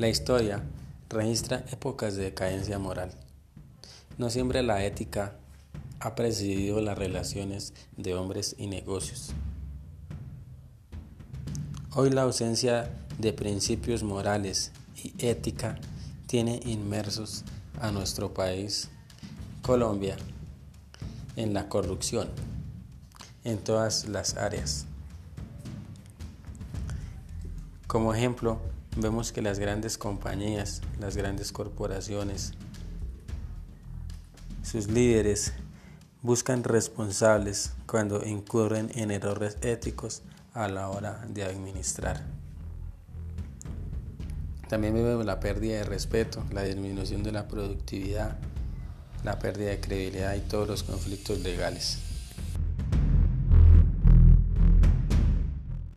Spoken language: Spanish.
La historia registra épocas de decadencia moral. No siempre la ética ha presidido las relaciones de hombres y negocios. Hoy la ausencia de principios morales y ética tiene inmersos a nuestro país, Colombia, en la corrupción en todas las áreas. Como ejemplo, vemos que las grandes compañías, las grandes corporaciones, sus líderes buscan responsables cuando incurren en errores éticos a la hora de administrar. También vemos la pérdida de respeto, la disminución de la productividad, la pérdida de credibilidad y todos los conflictos legales.